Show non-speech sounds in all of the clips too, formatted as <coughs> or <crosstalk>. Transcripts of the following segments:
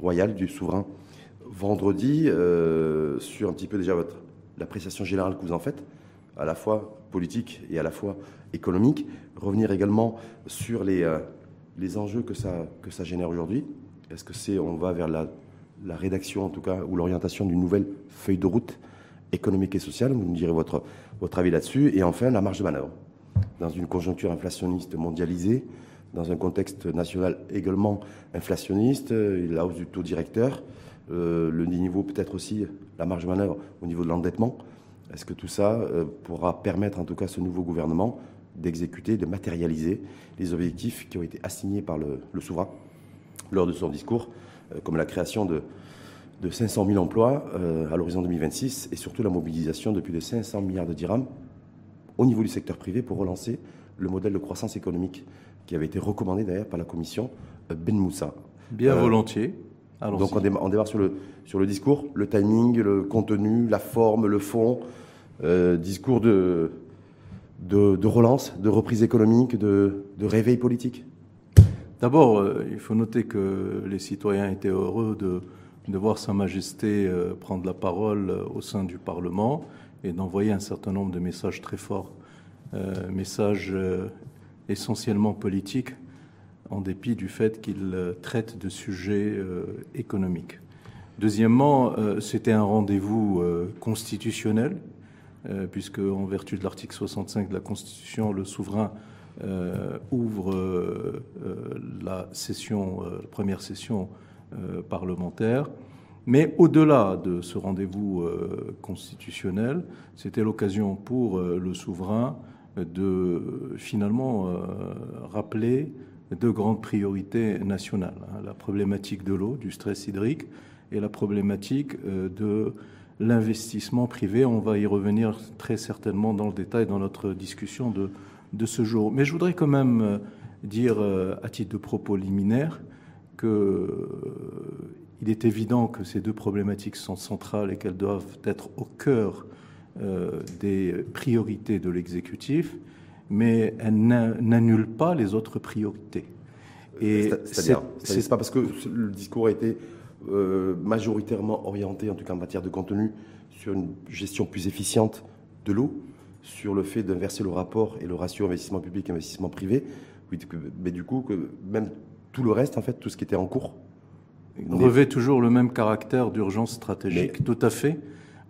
royale du souverain vendredi euh, sur un petit peu déjà votre l'appréciation générale que vous en faites, à la fois politique et à la fois économique. Revenir également sur les, euh, les enjeux que ça, que ça génère aujourd'hui. Est-ce que c'est on va vers la, la rédaction en tout cas ou l'orientation d'une nouvelle feuille de route économique et sociale? Vous nous direz votre, votre avis là-dessus. Et enfin, la marge de manœuvre. Dans une conjoncture inflationniste mondialisée, dans un contexte national également inflationniste, euh, la hausse du taux directeur, euh, le niveau peut-être aussi, la marge de manœuvre au niveau de l'endettement. Est-ce que tout ça euh, pourra permettre en tout cas ce nouveau gouvernement d'exécuter, de matérialiser les objectifs qui ont été assignés par le, souverain lors de son discours, comme la création de, de 500 000 emplois à l'horizon 2026 et surtout la mobilisation de plus de 500 milliards de dirhams au niveau du secteur privé pour relancer le modèle de croissance économique qui avait été recommandé d'ailleurs par la commission Ben Moussa. Bien volontiers. Donc on démarre, sur, le, sur le discours, le timing, le contenu, la forme, le fond, euh, discours de, de, relance, de reprise économique, de, de réveil politique. D'abord, euh, il faut noter que les citoyens étaient heureux de, de voir Sa Majesté euh, prendre la parole au sein du Parlement et d'envoyer un certain nombre de messages très forts, messages essentiellement politiques en dépit du fait qu'il euh, traite de sujets euh, économiques. Deuxièmement, euh, c'était un rendez-vous constitutionnel, puisque en vertu de l'article 65 de la Constitution, le souverain ouvre la première session parlementaire. Mais au-delà de ce rendez-vous constitutionnel, c'était l'occasion pour le souverain de finalement rappeler deux grandes priorités nationales. Hein, la problématique de l'eau, du stress hydrique, et la problématique euh, de l'investissement privé. On va y revenir très certainement dans le détail dans notre discussion de, de ce jour. Mais je voudrais quand même euh, dire, euh, à titre de propos liminaire, qu'il est évident que ces deux problématiques sont centrales et qu'elles doivent être au cœur des priorités de l'exécutif mais elle n'annule pas les autres priorités. Et c'est pas parce que le discours a été euh, majoritairement orienté, en tout cas en matière de contenu, sur une gestion plus efficiente de l'eau, sur le fait d'inverser le rapport et le ratio investissement public investissement privé, mais du coup que même tout le reste, en fait, tout ce qui était en cours, revêt toujours le même caractère d'urgence stratégique, tout à fait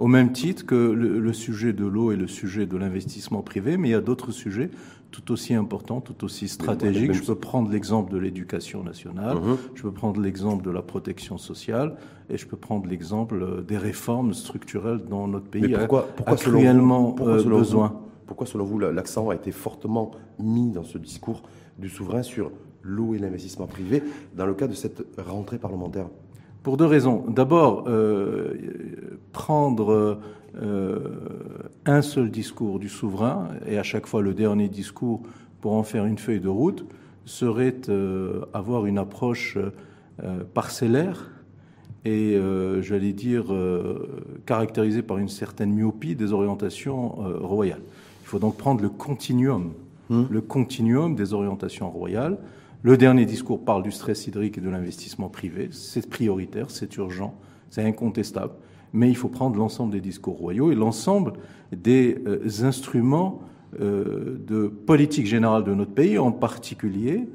au même titre que le, sujet de l'eau et le sujet de l'investissement privé, mais il y a d'autres sujets tout aussi importants, tout aussi stratégiques. Je peux prendre l'exemple de l'éducation nationale, uh-huh. je peux prendre l'exemple de la protection sociale, et je peux prendre l'exemple des réformes structurelles dans notre pays pourquoi, pourquoi a cruellement euh, besoin. pourquoi, selon vous, l'accent a été fortement mis dans ce discours du souverain sur l'eau et l'investissement privé dans le cadre de cette rentrée parlementaire? Pour deux raisons. D'abord, euh, prendre euh, un seul discours du souverain, et à chaque fois le dernier discours pour en faire une feuille de route, serait euh, avoir une approche parcellaire et, j'allais dire, caractérisée par une certaine myopie des orientations royales. Il faut donc prendre le continuum, hum. le continuum des orientations royales le dernier discours parle du stress hydrique et de l'investissement privé. C'est prioritaire, c'est urgent, c'est incontestable. Mais il faut prendre l'ensemble des discours royaux et l'ensemble des euh, instruments euh, de politique générale de notre pays, en particulier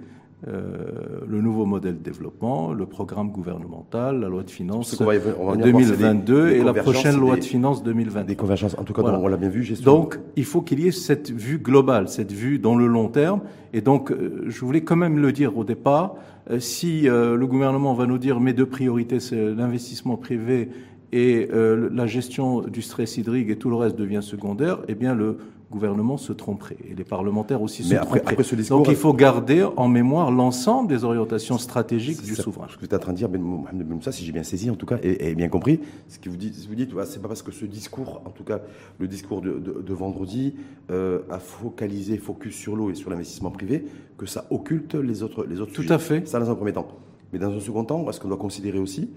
euh, le nouveau modèle de développement, le programme gouvernemental, la loi de finances 2022 et la prochaine loi de finances 2022. Des convergences, en tout cas, on l'a bien vu. Donc, il faut qu'il y ait cette vue globale, cette vue dans le long terme. Et donc, euh, je voulais quand même le dire au départ, euh, si le gouvernement va nous dire mes deux priorités, c'est l'investissement privé et la gestion du stress hydrique et tout le reste devient secondaire, eh bien, le gouvernement se tromperait et les parlementaires aussi se tromperaient. Donc il faut garder en mémoire l'ensemble des orientations stratégiques du souverain. Ce que vous êtes en train de dire, ben ça, si j'ai bien saisi en tout cas et, bien compris, ce que vous dites, vous dites, c'est pas parce que ce discours, en tout cas le discours de, vendredi, euh, a focalisé, focus sur l'eau et sur l'investissement privé, que ça occulte les autres, les autres. Tout à fait. Ça dans un premier temps. Mais dans un second temps, est-ce qu'on doit considérer aussi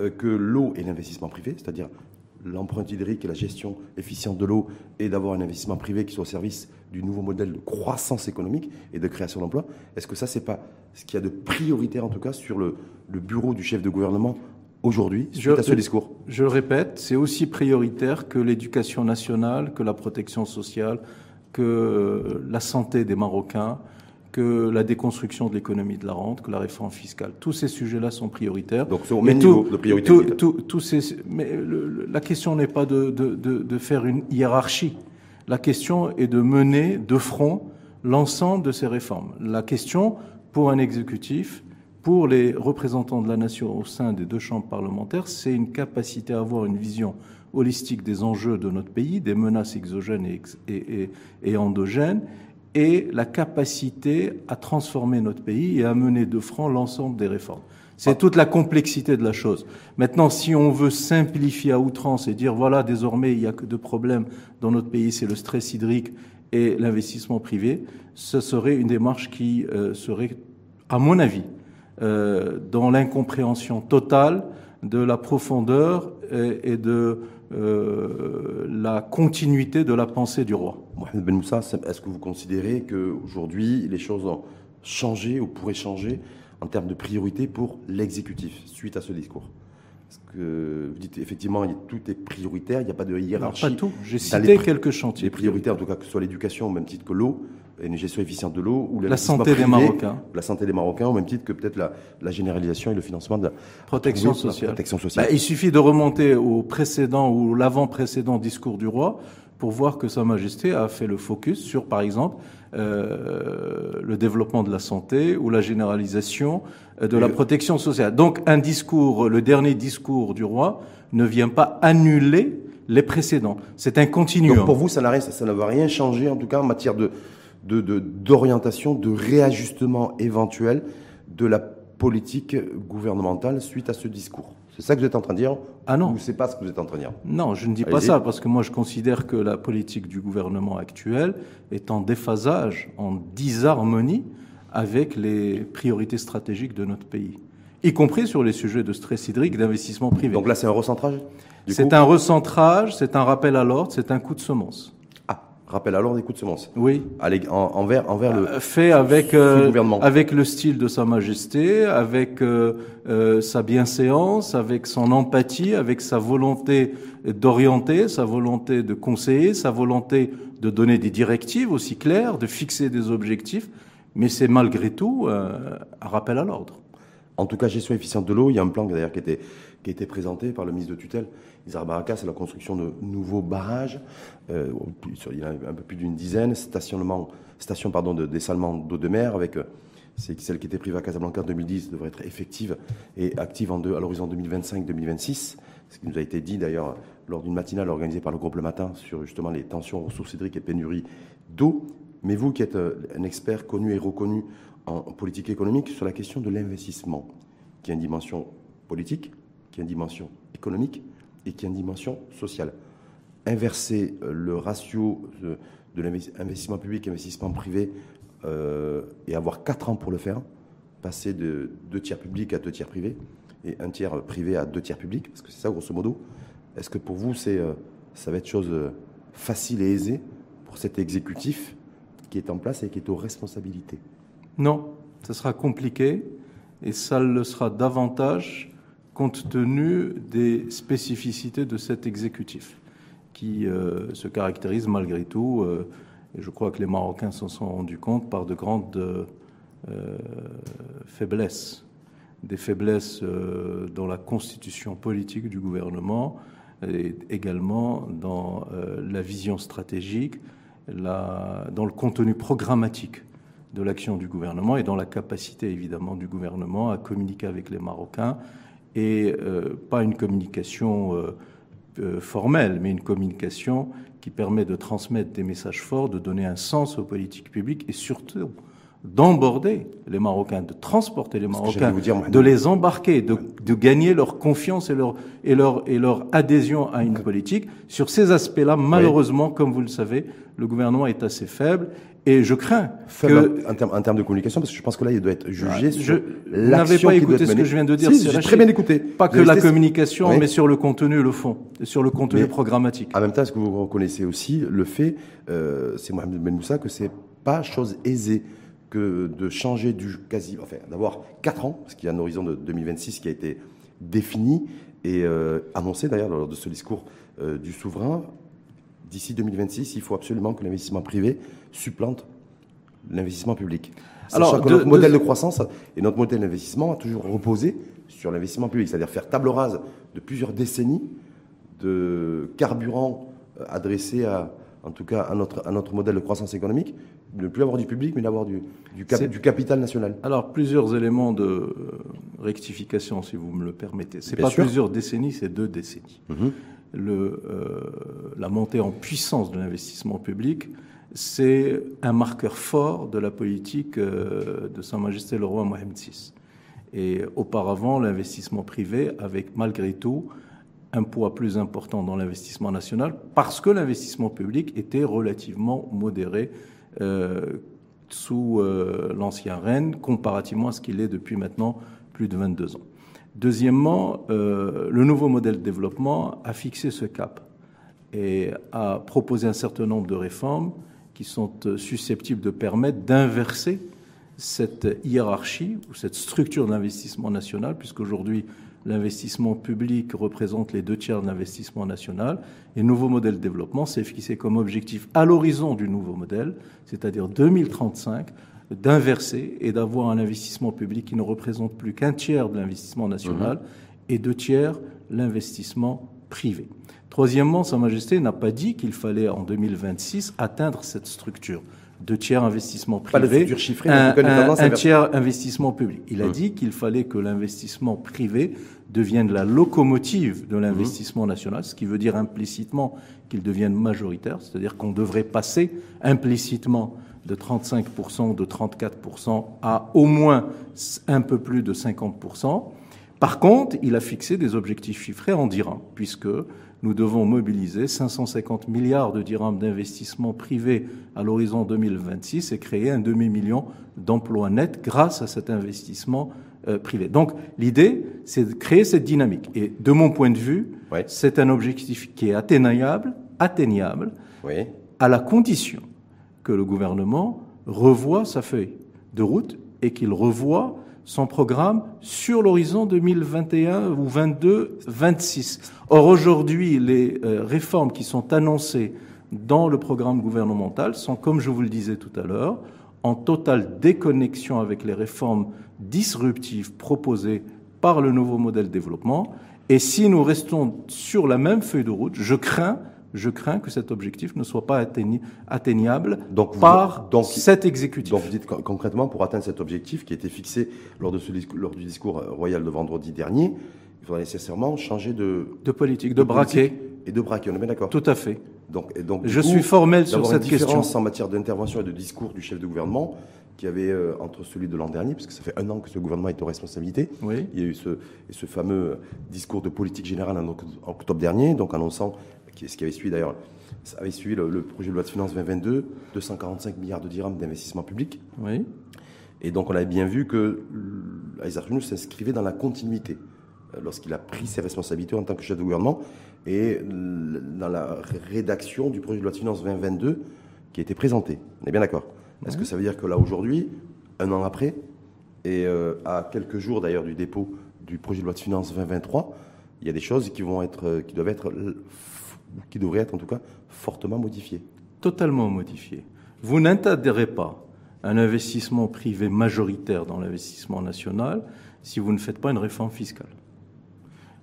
euh, que l'eau et l'investissement privé, c'est-à-dire l'empreinte hydrique et la gestion efficiente de l'eau et d'avoir un investissement privé qui soit au service du nouveau modèle de croissance économique et de création d'emplois. Est-ce que ça, c'est pas ce qu'il y a de prioritaire, en tout cas, sur le, le bureau du chef de gouvernement aujourd'hui, suite à ce discours? Je le répète, c'est aussi prioritaire que l'éducation nationale, que la protection sociale, que euh, la santé des Marocains, que la déconstruction de l'économie de la rente, que la réforme fiscale. Tous ces sujets-là sont prioritaires. Donc c'est au même niveau de priorité. Tout, ces, mais la question n'est pas de, de, de, de, faire une hiérarchie. La question est de mener de front l'ensemble de ces réformes. La question, pour un exécutif, pour les représentants de la nation au sein des deux chambres parlementaires, c'est une capacité à avoir une vision holistique des enjeux de notre pays, des menaces exogènes et, et, et endogènes, et la capacité à transformer notre pays et à mener de front l'ensemble des réformes. C'est toute la complexité de la chose. Maintenant, si on veut simplifier à outrance et dire voilà, désormais, il n'y a que deux problèmes dans notre pays, c'est le stress hydrique et l'investissement privé, ce serait une démarche qui euh, serait, à mon avis, euh, dans l'incompréhension totale de la profondeur et, et de euh, la continuité de la pensée du roi. Mohamed Ben Moussa, est-ce que vous considérez qu'aujourd'hui les choses ont changé ou pourraient changer en termes de priorité pour l'exécutif suite à ce discours? Parce que vous dites effectivement tout est prioritaire, il n'y a pas de hiérarchie. pas tout. J'ai cité quelques chantiers. Les priorités, en tout cas que ce soit l'éducation au même titre que l'eau, une gestion efficiente de l'eau ou la santé des Marocains. La santé des Marocains, au même titre que peut-être la, la, généralisation et le financement de la protection sociale. protection sociale. Bah, il suffit de remonter au précédent ou l'avant-précédent discours du roi pour voir que Sa Majesté a fait le focus sur, par exemple, euh, le développement de la santé ou la généralisation euh, de la protection sociale. Donc un discours, le dernier discours du roi, ne vient pas annuler les précédents. C'est un continuum. Donc pour vous, ça, ça ne va rien changer, en tout cas en matière de d'orientation, de, de, réajustement éventuel de la politique gouvernementale suite à ce discours. C'est ça que vous êtes en train de dire Ah non. Ou c'est pas ce que vous êtes en train de dire Non, je ne dis pas ça, parce que moi je considère que la politique du gouvernement actuel est en déphasage, en disharmonie avec les priorités stratégiques de notre pays, y compris sur les sujets de stress hydrique, d'investissement privé. Donc là, c'est un recentrage C'est un recentrage, c'est un rappel à l'ordre, c'est un coup de semence rappel alors des coups de semence. Oui. envers, envers le. Euh, fait avec, euh, avec le style de Sa Majesté, avec euh, sa bienséance, avec son empathie, avec sa volonté d'orienter, sa volonté de conseiller, sa volonté de donner des directives aussi claires, de fixer des objectifs. Mais c'est malgré tout un rappel à l'ordre. En tout cas, gestion efficiente de l'eau, il y a un plan d'ailleurs qui était qui a été présenté par le ministre de tutelle, Isar Baraka, c'est la construction de nouveaux barrages. Euh, il y en a un peu plus d'une dizaine, stationnement, station pardon, de dessalement d'eau de mer, avec euh, celle qui était privée à Casablanca en 2010 devrait être effective et active à l'horizon 2025-2026. Ce qui nous a été dit d'ailleurs lors d'une matinale organisée par le groupe Le Matin sur justement les tensions ressources hydriques et pénurie d'eau. Mais vous qui êtes euh, un expert connu et reconnu en politique économique sur la question de l'investissement, qui a une dimension politique, qui a une dimension économique et qui a une dimension sociale. Inverser euh, le ratio de, l'investissement public et investissement privé euh, et avoir quatre ans pour le faire, passer de deux tiers publics à deux tiers privés et un tiers privé à deux tiers publics, parce que c'est ça grosso modo. Est-ce que pour vous, euh, ça va être chose facile et aisée pour cet exécutif qui est en place et qui est aux responsabilités? Non, ce sera compliqué et ça le sera davantage compte tenu des spécificités de cet exécutif, qui euh, se caractérise malgré tout, euh, et je crois que les Marocains s'en sont rendus compte, par de grandes euh, faiblesses. Des faiblesses dans la constitution politique du gouvernement, et également dans la vision stratégique, dans le contenu programmatique de l'action du gouvernement et dans la capacité évidemment du gouvernement à communiquer avec les Marocains et euh, pas une communication euh, euh, formelle, mais une communication qui permet de transmettre des messages forts, de donner un sens aux politiques publiques et surtout d'emborder les Marocains, de transporter les Marocains, de les embarquer, de, de, gagner leur confiance et leur, et leur, et leur adhésion à une politique. Sur ces aspects-là, malheureusement, comme vous le savez, le gouvernement est assez faible Et je crains que... En, termes, de communication, parce que je pense que là, il doit être jugé sur je, n'avez pas écouté ce que je viens de dire. Si, j'ai très bien écouté. Pas que la communication, mais sur le contenu et le fond, sur le contenu programmatique. En même temps, est-ce que vous reconnaissez aussi le fait, euh, c'est Mohamed Ben Moussa, que c'est pas chose aisée que de changer du quasi, enfin, d'avoir 4 ans, parce qu'il y a un horizon de 2026 qui a été défini et euh, annoncé d'ailleurs lors de ce discours euh, du souverain. D'ici 2026, il faut absolument que l'investissement privé supplante l'investissement public. Alors, que notre modèle de croissance et notre modèle d'investissement a toujours reposé sur l'investissement public, c'est-à-dire faire table rase de plusieurs décennies de carburant euh, adressé à, en tout cas à notre, à notre modèle de croissance économique, ne plus avoir du public, mais d'avoir du, du, du, capital national. Alors, plusieurs éléments de euh, rectification, si vous me le permettez. Ce n'est pas plusieurs décennies, c'est deux décennies. Mhm. le, euh, la montée en puissance de l'investissement public, c'est un marqueur fort de la politique euh, de Sa Majesté le roi Mohamed VI. Et auparavant, l'investissement privé, avec malgré tout un poids plus important dans l'investissement national parce que l'investissement public était relativement modéré euh, sous euh, l'ancien Rennes comparativement à ce qu'il est depuis maintenant plus de 22 ans. Deuxièmement, le nouveau modèle de développement a fixé ce cap et a proposé un certain nombre de réformes qui sont susceptibles de permettre d'inverser cette hiérarchie ou cette structure d'investissement national, puisqu'aujourd'hui, l'investissement public représente les deux tiers de l'investissement national. Et le nouveau modèle de développement s'est fixé comme objectif à l'horizon du nouveau modèle, c'est-à-dire 2035, d'inverser et d'avoir un investissement public qui ne représente plus qu'un tiers de l'investissement national mhm. et deux tiers l'investissement privé. Troisièmement, Sa Majesté n'a pas dit qu'il fallait en 2026 atteindre cette structure deux tiers investissement privé, un, un, tiers investissement public. Il a mmh. dit qu'il fallait que l'investissement privé devienne la locomotive de l'investissement mmh. national, ce qui veut dire implicitement qu'il devienne majoritaire, c'est-à-dire qu'on devrait passer implicitement de 35%, de 34% à au moins un peu plus de 50%. Par contre, il a fixé des objectifs chiffrés en dirhams, puisque nous devons mobiliser 550 milliards de dirhams d'investissement privé à l'horizon 2026 et créer un demi-million d'emplois nets grâce à cet investissement euh, privé. Donc l'idée, c'est de créer cette dynamique. Et de mon point de vue, c'est un objectif qui est atteignable, atteignable à la condition que le gouvernement revoie sa feuille de route et qu'il revoie son programme sur l'horizon 2021 ou 22, 26. Or aujourd'hui, les euh, réformes qui sont annoncées dans le programme gouvernemental sont, comme je vous le disais tout à l'heure, en totale déconnexion avec les réformes disruptives proposées par le nouveau modèle de développement. Et si nous restons sur la même feuille de route, je crains je crains que cet objectif ne soit pas atteignable par cet exécutif. Donc vous dites concrètement, pour atteindre cet objectif qui a été fixé lors, de ce, lors du discours royal de vendredi dernier, il faudra nécessairement changer de... De politique, de, braquet. Et de braquet, on est bien d'accord Tout à fait. Donc, et donc, je suis formel sur cette une question. en matière d'intervention et de discours du chef de gouvernement qui avait euh, entre celui de l'an dernier, puisque ça fait un an que ce gouvernement est aux responsabilités. Oui. Il y a eu ce, ce fameux discours de politique générale en octobre dernier, donc annonçant ce qui avait suivi d'ailleurs, avait suivi le, projet de loi de finances 2022, 245 milliards de dirhams d'investissement public. Oui. Et donc on avait bien vu que Isaac s'inscrivait dans la continuité euh, lorsqu'il a pris ses responsabilités en tant que chef de gouvernement et dans la rédaction du projet de loi de finances 2022 qui a été présenté. On est bien d'accord? Est-ce que ça veut dire que là aujourd'hui, un an après, et euh, à quelques jours d'ailleurs du dépôt du projet de loi de finances 2023, il y a des choses qui vont être, euh, qui doivent être qui devrait être en tout cas fortement modifié. Totalement modifié. Vous n'interdirez pas un investissement privé majoritaire dans l'investissement national si vous ne faites pas une réforme fiscale.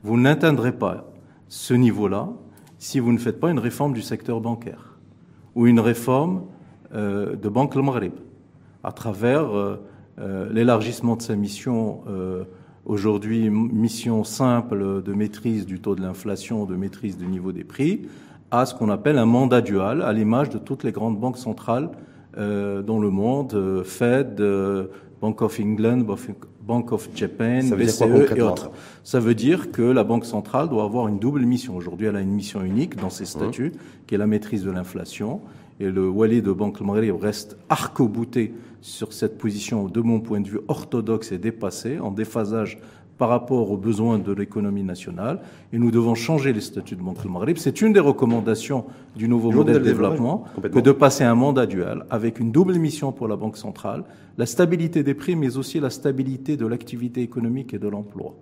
Vous n'atteindrez pas ce niveau-là si vous ne faites pas une réforme du secteur bancaire ou une réforme euh, de Banque Le Maghreb à travers euh, euh, l'élargissement de sa mission aujourd'hui mission simple de maîtrise du taux de l'inflation, de maîtrise du niveau des prix, à ce qu'on appelle un mandat dual, à l'image de toutes les grandes banques centrales euh, dans le monde, euh, Fed, euh, Bank of England, Bank of Japan, BCE et autres. Ça veut dire que la Banque centrale doit avoir une double mission. Aujourd'hui, elle a une mission unique dans ses statuts, qui est la maîtrise de l'inflation, et le Wali de Banque Maghreb reste arc-bouté sur cette position, de mon point de vue, orthodoxe et dépassée, en déphasage par rapport aux besoins de l'économie nationale. Et nous devons changer les statuts de Banque Maghreb. C'est une des recommandations du nouveau modèle de développement que de passer un mandat dual avec une double mission pour la Banque centrale, la stabilité des prix, mais aussi la stabilité de l'activité économique et de l'emploi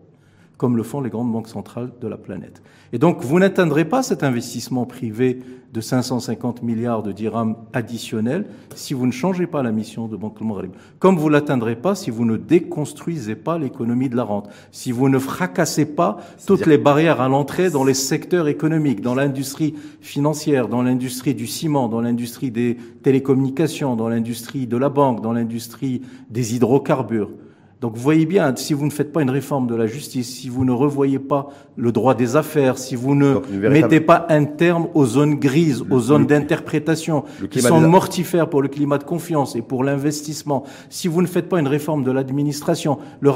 comme le font les grandes banques centrales de la planète. Et donc, vous n'atteindrez pas cet investissement privé de 550 milliards de dirhams additionnels si vous ne changez pas la mission de Banque Maghreb. Comme vous l'atteindrez pas si vous ne déconstruisez pas l'économie de la rente, si vous ne fracassez pas toutes les barrières à l'entrée dans les secteurs économiques, dans l'industrie financière, dans l'industrie du ciment, dans l'industrie des télécommunications, dans l'industrie de la banque, dans l'industrie des hydrocarbures. Donc vous voyez bien, si vous ne faites pas une réforme de la justice, si vous ne revoyez pas le droit des affaires, si vous ne mettez pas un terme aux zones grises, aux zones d'interprétation qui sont mortifères pour le climat de confiance et pour l'investissement, si vous ne faites pas une réforme de l'administration, le,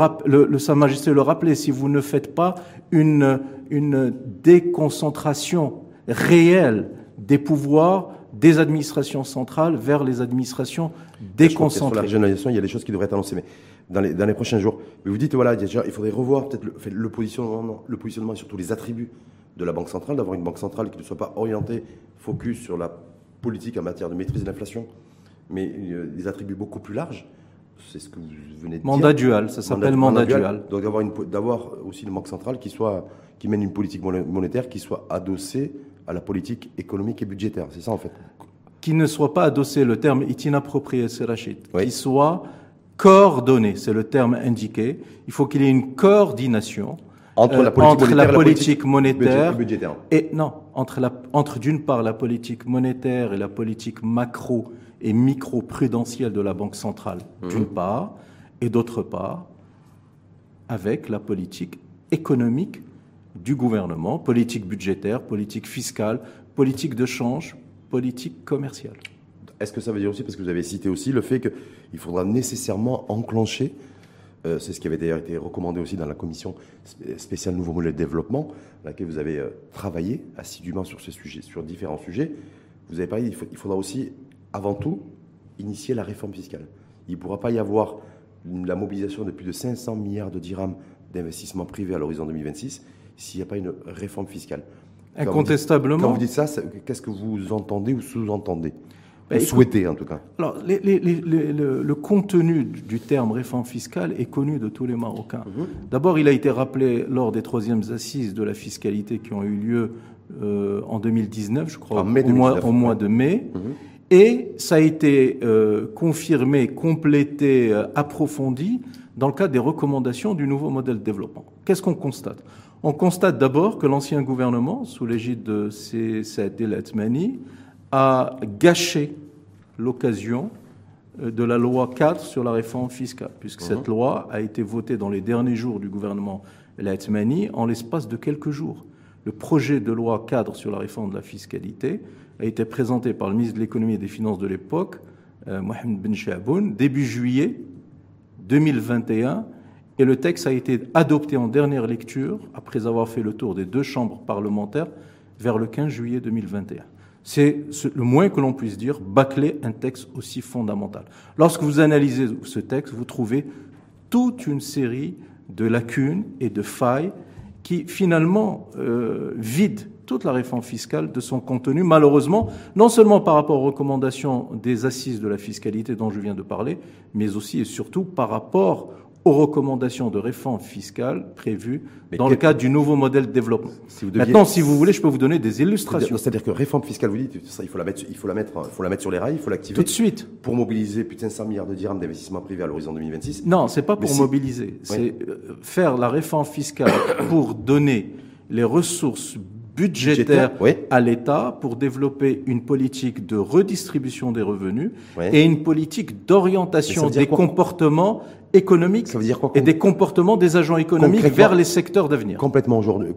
le, Sa Majesté le rappelait, si vous ne faites pas une, une déconcentration réelle des pouvoirs des administrations centrales vers les administrations déconcentrées. Sur la régionalisation, il y a des choses qui devraient être annoncées. Mais dans les, dans les prochains jours. Mais vous dites, voilà, déjà, il faudrait revoir peut-être le, le, positionnement, le positionnement et surtout les attributs de la Banque centrale, d'avoir une Banque centrale qui ne soit pas orientée, focus sur la politique en matière de maîtrise de l'inflation, mais euh, des attributs beaucoup plus larges. C'est ce que vous venez de dire. Mandat dual, ça s'appelle mandat, dual. Donc d'avoir, une, d'avoir aussi une banque centrale qui, soit, qui mène une politique monétaire qui soit adossée à la politique économique et budgétaire. C'est ça en fait. Qui ne soit pas adossée, le terme est inapproprié, c'est Rachid. Qui soit coordonné, c'est le terme indiqué. Il faut qu'il y ait une coordination entre la politique, monétaire, et, budgétaire. et non, entre, la, entre d'une part la politique monétaire et la politique macro et micro-prudentielle de la Banque centrale, mmh. d'une part, et d'autre part, avec la politique économique du gouvernement, politique budgétaire, politique fiscale, politique de change, politique commerciale. Est-ce que ça veut dire aussi, parce que vous avez cité aussi le fait qu'il faudra nécessairement enclencher, euh, c'est ce qui avait d'ailleurs été recommandé aussi dans la commission spéciale Nouveau Modèle de Développement, dans laquelle vous avez euh, travaillé assidûment sur ce sujet, sur différents sujets. Vous avez parlé, il, faudra aussi, avant tout, initier la réforme fiscale. Il ne pourra pas y avoir la mobilisation de plus de 500 milliards de dirhams d'investissement privé à l'horizon 2026 s'il n'y a pas une réforme fiscale. Incontestablement. Quand vous dites ça, qu'est-ce que vous entendez ou sous-entendez? Ben, souhaiter en tout cas. Alors, le, contenu du terme réforme fiscale est connu de tous les Marocains. Mhm. D'abord, il a été rappelé lors des troisièmes assises de la fiscalité qui ont eu lieu euh, en 2019, je crois, au, mois, au, mois, de mai. Mhm. Et ça a été euh, confirmé, complété, euh, approfondi dans le cadre des recommandations du nouveau modèle de développement. Qu'est-ce qu'on constate? On constate d'abord que l'ancien gouvernement, sous l'égide de C7 El a gâché l'occasion euh, de la loi 4 sur la réforme fiscale, puisque mhm. cette loi a été votée dans les derniers jours du gouvernement Laitmani en l'espace de quelques jours. Le projet de loi cadre sur la réforme de la fiscalité a été présenté par le ministre de l'économie et des finances de l'époque, euh, Mohamed Ben Chaboun, début juillet 2021, et le texte a été adopté en dernière lecture, après avoir fait le tour des deux chambres parlementaires, vers le 15 juillet 2021 c'est le moins que l'on puisse dire, bâcler un texte aussi fondamental. Lorsque vous analysez ce texte, vous trouvez toute une série de lacunes et de failles qui finalement euh, vident toute la réforme fiscale de son contenu, malheureusement, non seulement par rapport aux recommandations des assises de la fiscalité dont je viens de parler, mais aussi et surtout par rapport aux recommandations de réforme fiscale prévues dans le cadre du nouveau modèle de développement. Maintenant, si vous voulez, je peux vous donner des illustrations. C'est-à-dire que réforme fiscale, vous dites, ça, il faut la mettre, il faut la mettre, il faut la mettre sur les rails, il faut l'activer. Tout de suite. Pour mobiliser plus de 500 milliards de dirhams d'investissement privé à l'horizon 2026. Non, c'est pas pour mobiliser. C'est euh, faire la réforme fiscale <coughs> pour donner les ressources budgétaire, à l'État pour développer une politique de redistribution des revenus et une politique d'orientation des comportements économiques et des comportements des agents économiques vers les secteurs d'avenir. Complètement aujourd'hui.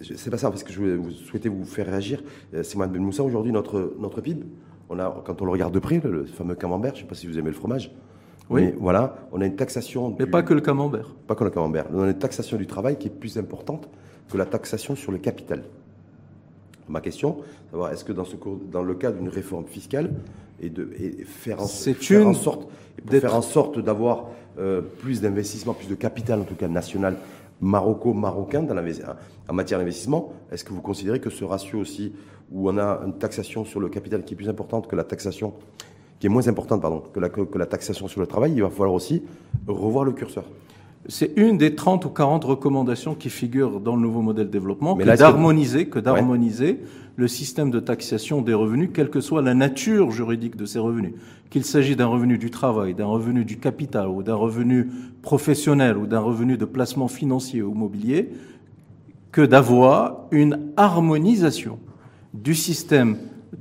C'est pas ça, parce que je vous souhaiter vous faire réagir. Euh, C'est moi Ben Moussa, aujourd'hui, notre, notre PIB, on a, quand on le regarde de près, le fameux camembert, je ne sais pas si vous aimez le fromage, oui. Mais voilà, on a une taxation. Mais pas que le camembert. Pas que le camembert. On a une taxation du travail qui est plus importante que la taxation sur le capital. Ma question, savoir est-ce que dans, ce, dans le cadre d'une réforme fiscale et de faire, en, faire en sorte, faire en sorte d'avoir euh, plus d'investissement, plus de capital en tout cas national maroco-marocain en matière d'investissement, est-ce que vous considérez que ce ratio aussi, où on a une taxation sur le capital qui est plus importante que la taxation, qui est moins importante pardon, que la, que la taxation sur le travail, il va falloir aussi revoir le curseur. C'est une des 30 ou 40 recommandations qui figurent dans le nouveau modèle de développement, que d'harmoniser, que d'harmoniser le système de taxation des revenus, quelle que soit la nature juridique de ces revenus. Qu'il s'agisse d'un revenu du travail, d'un revenu du capital, ou d'un revenu professionnel, ou d'un revenu de placement financier ou mobilier, que d'avoir une harmonisation du système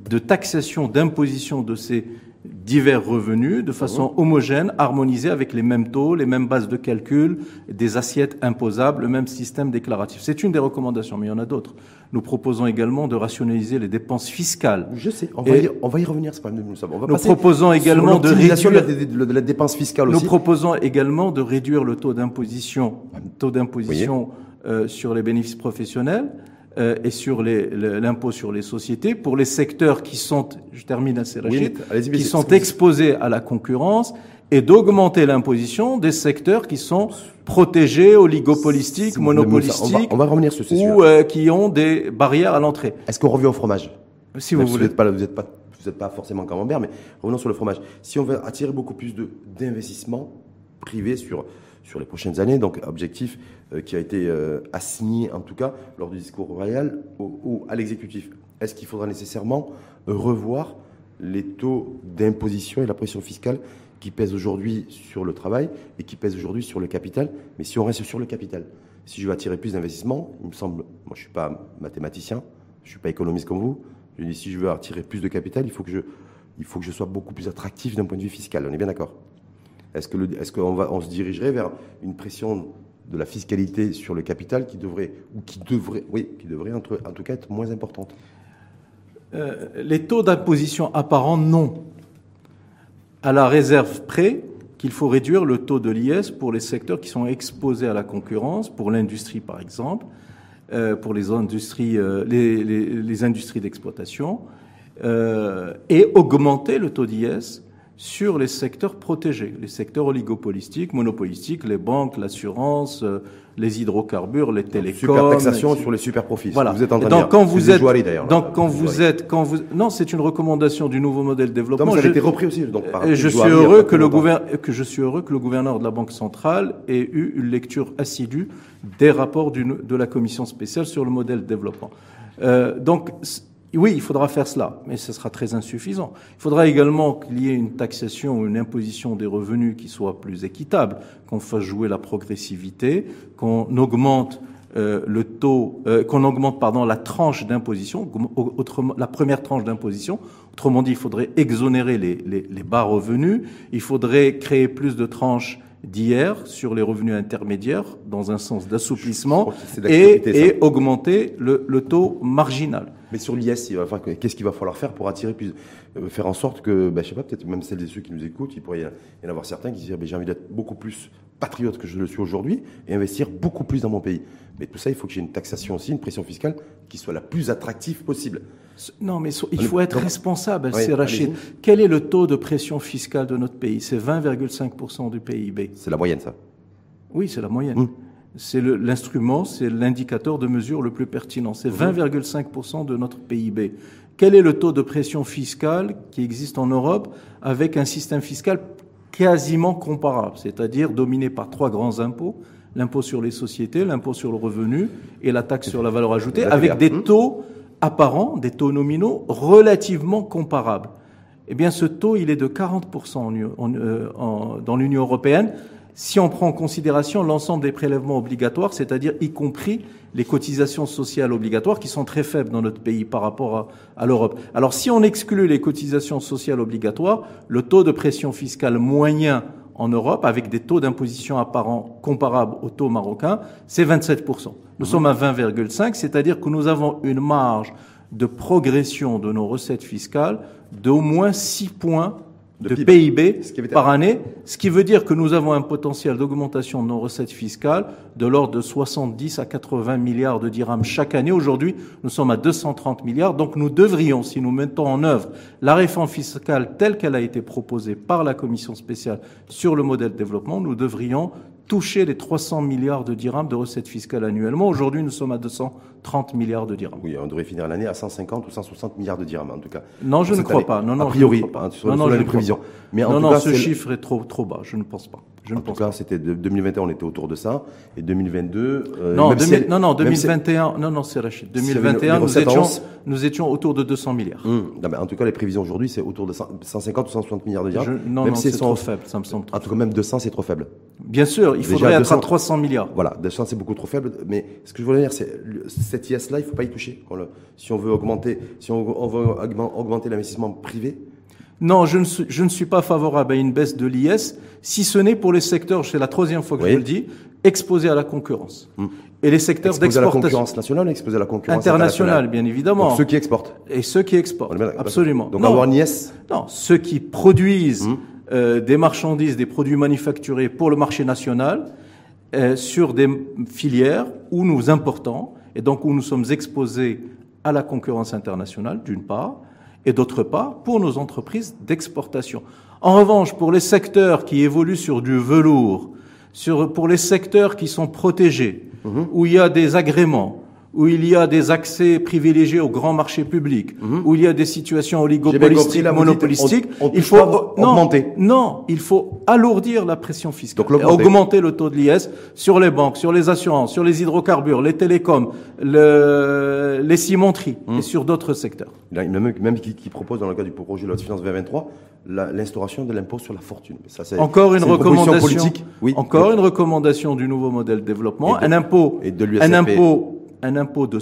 de taxation, d'imposition de ces divers revenus de façon homogène, harmonisée avec les mêmes taux, les mêmes bases de calcul, des assiettes imposables, le même système déclaratif. C'est une des recommandations, mais il y en a d'autres. Nous proposons également de rationaliser les dépenses fiscales. Je sais, on va, y, on va y revenir, c'est pas nous On va nous proposons également de réduire la, dépense fiscale aussi. Nous proposons également de réduire le taux d'imposition, taux d'imposition euh, sur les bénéfices professionnels euh, et sur l'impôt sur les sociétés pour les secteurs qui sont, je termine assez Rachid, qui sont exposés à la concurrence et d'augmenter l'imposition des secteurs qui sont protégés, oligopolistiques, monopolistiques, on va, revenir sur ou euh, qui ont des barrières à l'entrée. Est-ce qu'on revient au fromage? Si vous voulez. Vous n'êtes pas, vous êtes pas, vous êtes pas forcément camembert, mais revenons sur le fromage. Si on veut attirer beaucoup plus d'investissements privés sur sur les prochaines années. Donc, objectif qui a été euh, assigné, en tout cas, lors du discours royal, au, à l'exécutif. Est-ce qu'il faudra nécessairement revoir les taux d'imposition et la pression fiscale qui pèsent aujourd'hui sur le travail et qui pèsent aujourd'hui sur le capital? Mais si on reste sur le capital, si je veux attirer plus d'investissements, il me semble, moi je ne suis pas mathématicien, je ne suis pas économiste comme vous, je dis si je veux attirer plus de capital, il faut que je, sois beaucoup plus attractif d'un point de vue fiscal. On est bien d'accord est-ce qu'on se dirigerait vers une pression de la fiscalité sur le capital qui devrait, ou qui devrait, oui, qui devrait en tout cas être moins importante euh, Les taux d'imposition apparents, non. À la réserve près qu'il faut réduire le taux de l'IS pour les secteurs qui sont exposés à la concurrence, pour l'industrie par exemple, euh, pour les industries, euh, les, les, industries d'exploitation, et augmenter le taux d'IS sur les secteurs protégés, les secteurs oligopolistiques, monopolistiques, les banques, l'assurance, euh, les hydrocarbures, les télécoms. Super taxation sur les super profits. Voilà. Vous êtes en train donc, quand vous êtes, donc quand vous êtes, quand vous, non, c'est une recommandation du nouveau modèle de développement. Donc, ça a été repris aussi. Donc, par je suis heureux que le gouverneur, que je suis heureux que le gouverneur de la Banque centrale ait eu une lecture assidue des rapports de la commission spéciale sur le modèle de développement. Euh, donc, oui, il faudra faire cela, mais ce sera très insuffisant. Il faudra également qu'il y ait une taxation ou une imposition des revenus qui soit plus équitable, qu'on fasse jouer la progressivité, qu'on augmente euh, le taux, euh, qu'on augmente pardon la tranche d'imposition, la première tranche d'imposition. Autrement dit, il faudrait exonérer les, les bas revenus. Il faudrait créer plus de tranches d'hier sur les revenus intermédiaires dans un sens d'assouplissement et, augmenter le, taux marginal. Mais sur l'IS, qu'est-ce qu'il va falloir faire pour attirer plus, euh, faire en sorte que, ben, je sais pas, peut-être même celles et ceux qui nous écoutent, il pourrait y en avoir certains qui disent, ben, j'ai envie d'être beaucoup plus patriote que je le suis aujourd'hui et investir beaucoup plus dans mon pays. Mais tout ça, il faut que j'ai une taxation aussi, une pression fiscale qui soit la plus attractive possible. Non, mais il faut être responsable, c'est Rachid. Quel est le taux de pression fiscale de notre pays? C'est 20,5% du PIB. C'est la moyenne, ça Oui, c'est la moyenne. Hum. C'est l'instrument, c'est l'indicateur de mesure le plus pertinent. C'est 20,5% de notre PIB. Quel est le taux de pression fiscale qui existe en Europe avec un système fiscal quasiment comparable, c'est-à-dire dominé par trois grands impôts l'impôt sur les sociétés, l'impôt sur le revenu et la taxe sur la valeur ajoutée, avec des taux apparents, des taux nominaux relativement comparables. Eh bien, ce taux, il est de 40% euh, dans l'Union européenne, si on prend en considération l'ensemble des prélèvements obligatoires, c'est-à-dire y compris les cotisations sociales obligatoires qui sont très faibles dans notre pays par rapport à, l'Europe. Alors si on exclut les cotisations sociales obligatoires, le taux de pression fiscale moyen en Europe, avec des taux d'imposition apparents comparables au taux marocain, c'est 27%. Nous sommes à 20,5, c'est-à-dire que nous avons une marge de progression de nos recettes fiscales d'au moins 6 points de, PIB, par année, ce qui veut dire que nous avons un potentiel d'augmentation de nos recettes fiscales de l'ordre de 70 à 80 milliards de dirhams chaque année. Aujourd'hui, nous sommes à 230 milliards, donc nous devrions, si nous mettons en œuvre la réforme fiscale telle qu'elle a été proposée par la commission spéciale sur le modèle de développement, nous devrions toucher les 300 milliards de dirhams de recettes fiscales annuellement. Aujourd'hui, nous sommes à 230 milliards de dirhams. Oui, on devrait finir l'année à 150 ou 160 milliards de dirhams, en tout cas. Non, je ne crois pas. Non, non, a priori, pas. Hein, sur, non, les prévisions. Mais en non, tout non, cas, ce chiffre est trop, trop bas. Je ne pense pas. Je en tout cas, c'était 2021, on était autour de ça. Et 2022. Euh, non, non, non, 2021. Non, non, c'est Rachid. 2021, nous étions, nous étions autour de 200 milliards. Hum, en tout cas, les prévisions aujourd'hui, c'est autour de 150 ou 160 milliards de dirhams. non, non, c'est trop faible. Ça me semble. En tout cas, même 200, c'est trop faible. Bien sûr, il faudrait être à 300 milliards. Voilà, 200, c'est beaucoup trop faible. Mais ce que je voulais dire, c'est cette IS-là, il ne faut pas y toucher. Si on veut augmenter, si on veut augmenter l'investissement privé, non, je ne, suis, je ne suis pas favorable à une baisse de l'IS, si ce n'est pour les secteurs, c'est la troisième fois que je le dis, exposés à la concurrence. Hmm. Et les secteurs d'exportation. à la concurrence nationale, exposés à la concurrence internationale, bien évidemment. Donc ceux qui exportent. Et ceux qui exportent, absolument. Donc avoir une IS Non, ceux qui produisent hmm. euh, des marchandises, des produits manufacturés pour le marché national, euh, sur des filières où nous importons, et donc où nous sommes exposés à la concurrence internationale, d'une part, et d'autre part pour nos entreprises d'exportation. En revanche, pour les secteurs qui évoluent sur du velours, sur, pour les secteurs qui sont protégés, mhm. où il y a des agréments, où il y a des accès privilégiés au grand marché public, mhm. où il y a des situations oligopolistiques, monopolistiques, il faut augmenter. Non, il faut alourdir la pression fiscale, augmenter le taux de l'IS sur les banques, sur les assurances, sur les hydrocarbures, les télécoms, le, les cimenteries et mhm. sur d'autres secteurs. Il y a même, même qui, qui, propose dans le cas du projet de loi de finances 2023 l'instauration de l'impôt sur la fortune. Ça, encore une, recommandation politique. Oui. Encore une recommandation du nouveau modèle de développement, un impôt, et de un impôt un impôt de,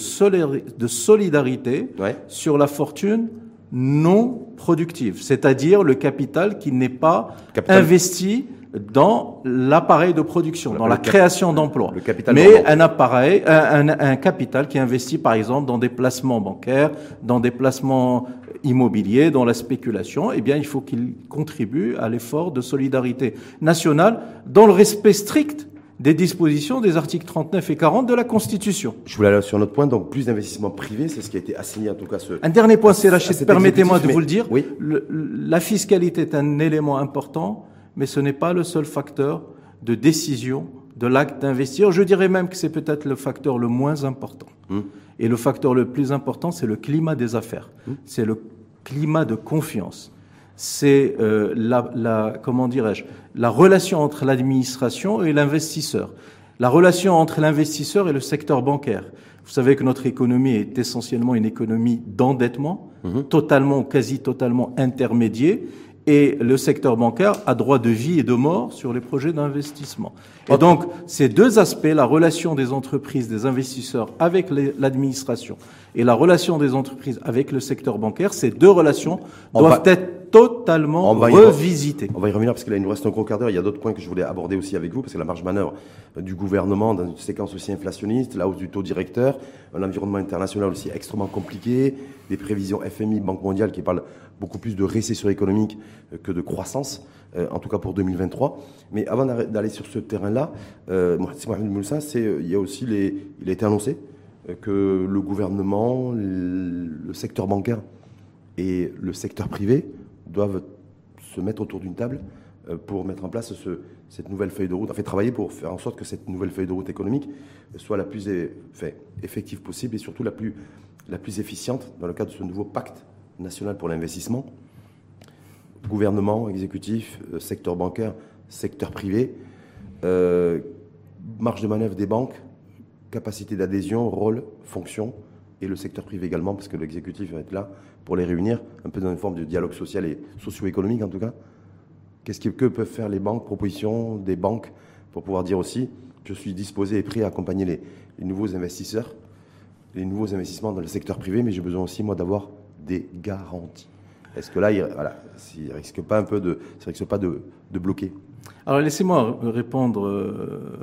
solidarité sur la fortune non productive, c'est-à-dire le capital qui n'est pas investi dans l'appareil de production, dans la création d'emplois. Mais un appareil, un, capital qui investit par exemple dans des placements bancaires, dans des placements immobiliers, dans la spéculation, eh bien il faut qu'il contribue à l'effort de solidarité nationale dans le respect strict des dispositions des articles 39 et 40 de la Constitution. Je voulais aller sur un autre point, donc plus d'investissement privé, c'est ce qui a été assigné en tout cas. Ce, un dernier point, c'est Rachid, permettez-moi de vous le dire. Oui. la fiscalité est un élément important, mais ce n'est pas le seul facteur de décision de l'acte d'investir. Je dirais même que c'est peut-être le facteur le moins important. Hum. Et le facteur le plus important, c'est le climat des affaires. Hum. C'est le climat de confiance c'est euh, la, la, comment dirais-je, la relation entre l'administration et l'investisseur, la relation entre l'investisseur et le secteur bancaire. Vous savez que notre économie est essentiellement une économie d'endettement, mhm. totalement ou quasi totalement intermédié, et le secteur bancaire a droit de vie et de mort sur les projets d'investissement. Et donc, ces deux aspects, la relation des entreprises, des investisseurs avec l'administration et la relation des entreprises avec le secteur bancaire, ces deux relations doivent être totalement on revisité. On va y revenir parce qu'il nous reste un gros quart d'heure. Il y a d'autres points que je voulais aborder aussi avec vous parce que la marge manœuvre du gouvernement dans une séquence aussi inflationniste, la hausse du taux directeur, un environnement international aussi extrêmement compliqué, des prévisions FMI, Banque mondiale qui parlent beaucoup plus de récession économique que de croissance, euh, en tout cas pour 2023. Mais avant d'aller sur ce terrain-là, euh, Mohamed euh, il y a aussi les, il a été annoncé euh, que le gouvernement, le secteur bancaire et le secteur privé doivent se mettre autour d'une table euh, pour mettre en place ce, cette nouvelle feuille de route, en fait travailler pour faire en sorte que cette nouvelle feuille de route économique soit la plus effective possible et surtout la plus, la plus efficiente dans le cadre de ce nouveau pacte national pour l'investissement. Gouvernement, exécutif, euh, secteur bancaire, secteur privé, euh, marge de manœuvre des banques, capacité d'adhésion, rôle, fonction, le secteur privé également, parce que l'exécutif va être là pour les réunir, un peu dans une forme de dialogue social et socio-économique en tout cas. Qu'est-ce que peuvent faire les banques, propositions des banques, pour pouvoir dire aussi, je suis disposé et prêt à accompagner les, nouveaux investisseurs, les nouveaux investissements dans le secteur privé, mais j'ai besoin aussi, moi, d'avoir des garanties. Est-ce que là, il, voilà, ne risque pas un peu de, risque pas de, de bloquer? Alors laissez-moi répondre euh,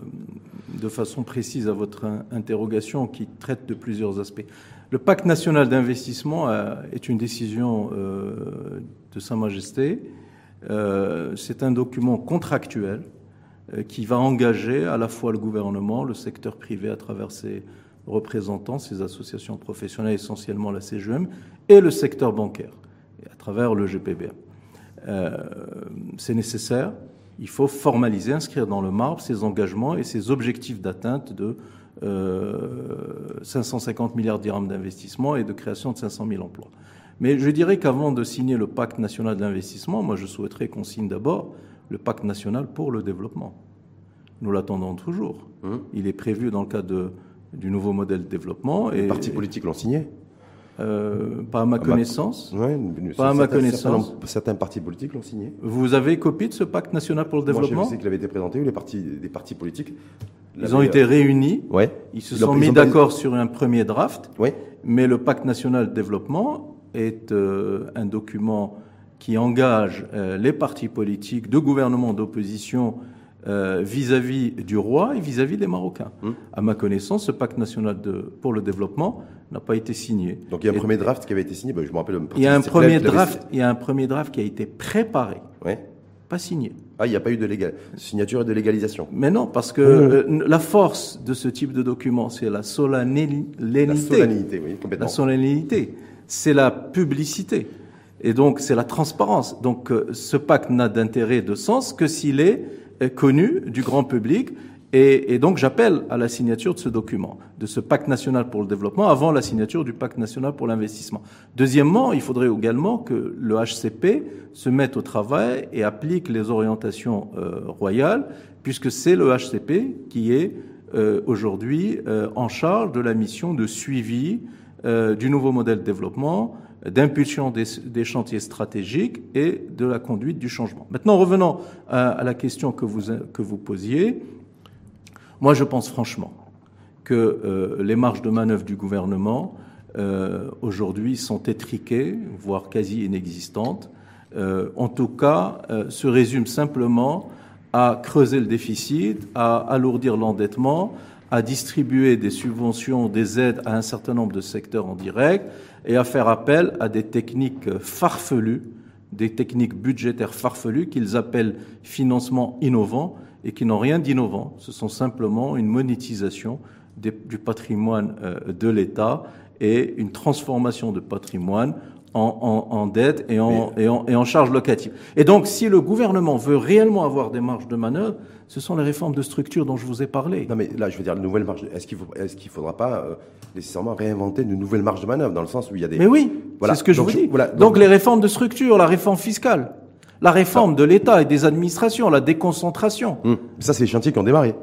de façon précise à votre interrogation qui traite de plusieurs aspects. Le pacte national d'investissement euh, est une décision euh, de Sa Majesté Euh, c'est un document contractuel qui va engager à la fois le gouvernement, le secteur privé à travers ses représentants, ses associations professionnelles, essentiellement la CGM, et le secteur bancaire, à travers le GPBA. C'est nécessaire. Il faut formaliser, inscrire dans le marbre ces engagements et ces objectifs d'atteinte de 550 milliards de dirhams d'investissement et de création de 500 000 emplois. Mais je dirais qu'avant de signer le pacte national d'investissement, moi je souhaiterais qu'on signe d'abord le pacte national pour le développement. Nous l'attendons toujours. Hum. Il est prévu dans le cadre du nouveau modèle de développement. Et, Les partis politiques l'ont signé euh, pas à ma connaissance. pas à ma connaissance. Certains, partis politiques l'ont signé. Vous avez copie de ce pacte national pour le développement Moi, je sais qu'il avait été présenté, où les partis, des partis politiques. Ils ont été réunis. Ouais. Ils se sont mis d'accord sur un premier draft. Ouais. Mais le pacte national de développement est euh, un document qui engage euh, les partis politiques de gouvernement d'opposition euh, vis-à-vis du roi et vis-à-vis des Marocains. Hum. À ma connaissance, ce pacte national de, pour le développement n'a pas été signé. Donc il y a un premier draft qui avait été signé. Ben, je me rappelle. Il y a un premier draft. Il y a un premier draft qui a été préparé. Ouais. Pas signé. Ah, il n'y a pas eu de signature et de légalisation. Mais non, parce que hum. la force de ce type de document, c'est la solennité. La solennité, oui, complètement. La solennité c'est la publicité. Et donc, c'est la transparence. Donc, euh, ce pacte n'a d'intérêt, de sens, que s'il est euh, connu du grand public. Et, donc, j'appelle à la signature de ce document, de ce pacte national pour le développement, avant la signature du pacte national pour l'investissement. Deuxièmement, il faudrait également que le HCP se mette au travail et applique les orientations euh, royales, puisque c'est le HCP qui est aujourd'hui en charge de la mission de suivi euh, du nouveau modèle de développement, d'impulsion des, chantiers stratégiques et de la conduite du changement. Maintenant, revenons à, la question que vous, que vous posiez. Moi, je pense franchement que euh, les marges de manœuvre du gouvernement euh, aujourd'hui sont étriquées, voire quasi inexistantes. en tout cas, se résument simplement à creuser le déficit, à alourdir l'endettement, à distribuer des subventions, des aides à un certain nombre de secteurs en direct et à faire appel à des techniques farfelues, des techniques budgétaires farfelues qu'ils appellent financement innovant et qui n'ont rien d'innovant. Ce sont simplement une monétisation du patrimoine euh, de l'État et une transformation de patrimoine en, en, dette et en, et, en, et en charge locative. Et donc, si le gouvernement veut réellement avoir des marges de manœuvre, ce sont les réformes de structure dont je vous ai parlé. Non, mais là, je veux dire, nouvelle marge. Est-ce qu'il ne est faudra pas euh, nécessairement réinventer de nouvelles marges de manœuvre dans le sens où il y a des. Mais oui, voilà. c'est ce que je vous dis. Voilà, donc, les réformes de structure, la réforme fiscale, la réforme de l'État et des administrations, la déconcentration. Hum. Ça, c'est les chantiers qui ont démarré.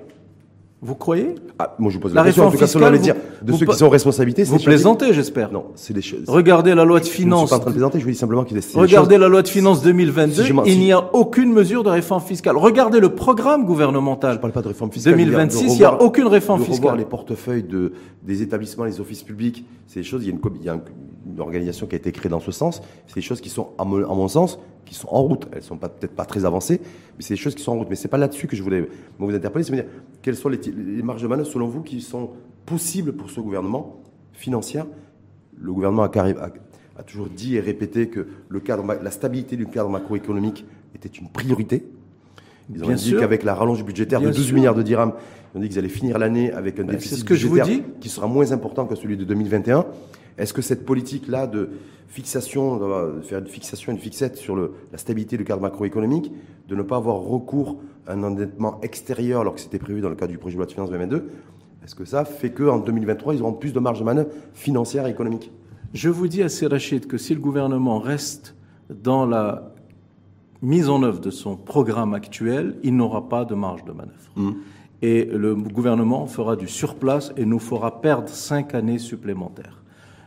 Vous croyez? Ah, Moi, je vous pose la, question. En tout cas, fiscale, vous, dire de ceux qui sont en responsabilité. Vous plaisantez, j'espère. Non, c'est des choses. Regardez la loi de finances. Je ne suis pas en train de plaisanter. Je vous dis simplement qu'il est. Regardez la loi de finances 2022. il n'y a aucune mesure de réforme fiscale. Regardez le programme gouvernemental. Je parle pas de réforme fiscale. 2026, il n'y a aucune réforme fiscale. Revoir les portefeuilles de des établissements, les offices publics. C'est des choses. Il y a une, il y a une organisation qui a été créée dans ce sens. C'est des choses qui sont, à mon sens, qui sont en route. Elles sont peut-être pas très avancées, mais c'est des choses qui sont en route. Mais c'est pas là-dessus que je voulais vous interpeller. C'est me dire quelles sont les, marges de manœuvre selon vous qui sont possibles pour ce gouvernement financière? Le gouvernement a, a, toujours dit et répété que le cadre, la stabilité du cadre macroéconomique était une priorité. Ils ont dit qu'avec la rallonge budgétaire de 12 milliards de dirhams, ils ont dit qu'ils allaient finir l'année avec un ben, déficit budgétaire qui sera moins important que celui de 2021. Est-ce que cette politique-là de fixation, de faire une fixation, une fixette sur le, la stabilité du cadre macroéconomique, de ne pas avoir recours à un endettement extérieur alors que c'était prévu dans le cadre du projet de loi de finances 2022, est-ce que ça fait qu'en 2023, ils auront plus de marge de manœuvre financière et économique? Je vous dis assez Rachid que si le gouvernement reste dans la mise en œuvre de son programme actuel, il n'aura pas de marge de manœuvre. Mmh. Et le gouvernement fera du surplace et nous fera perdre cinq années supplémentaires.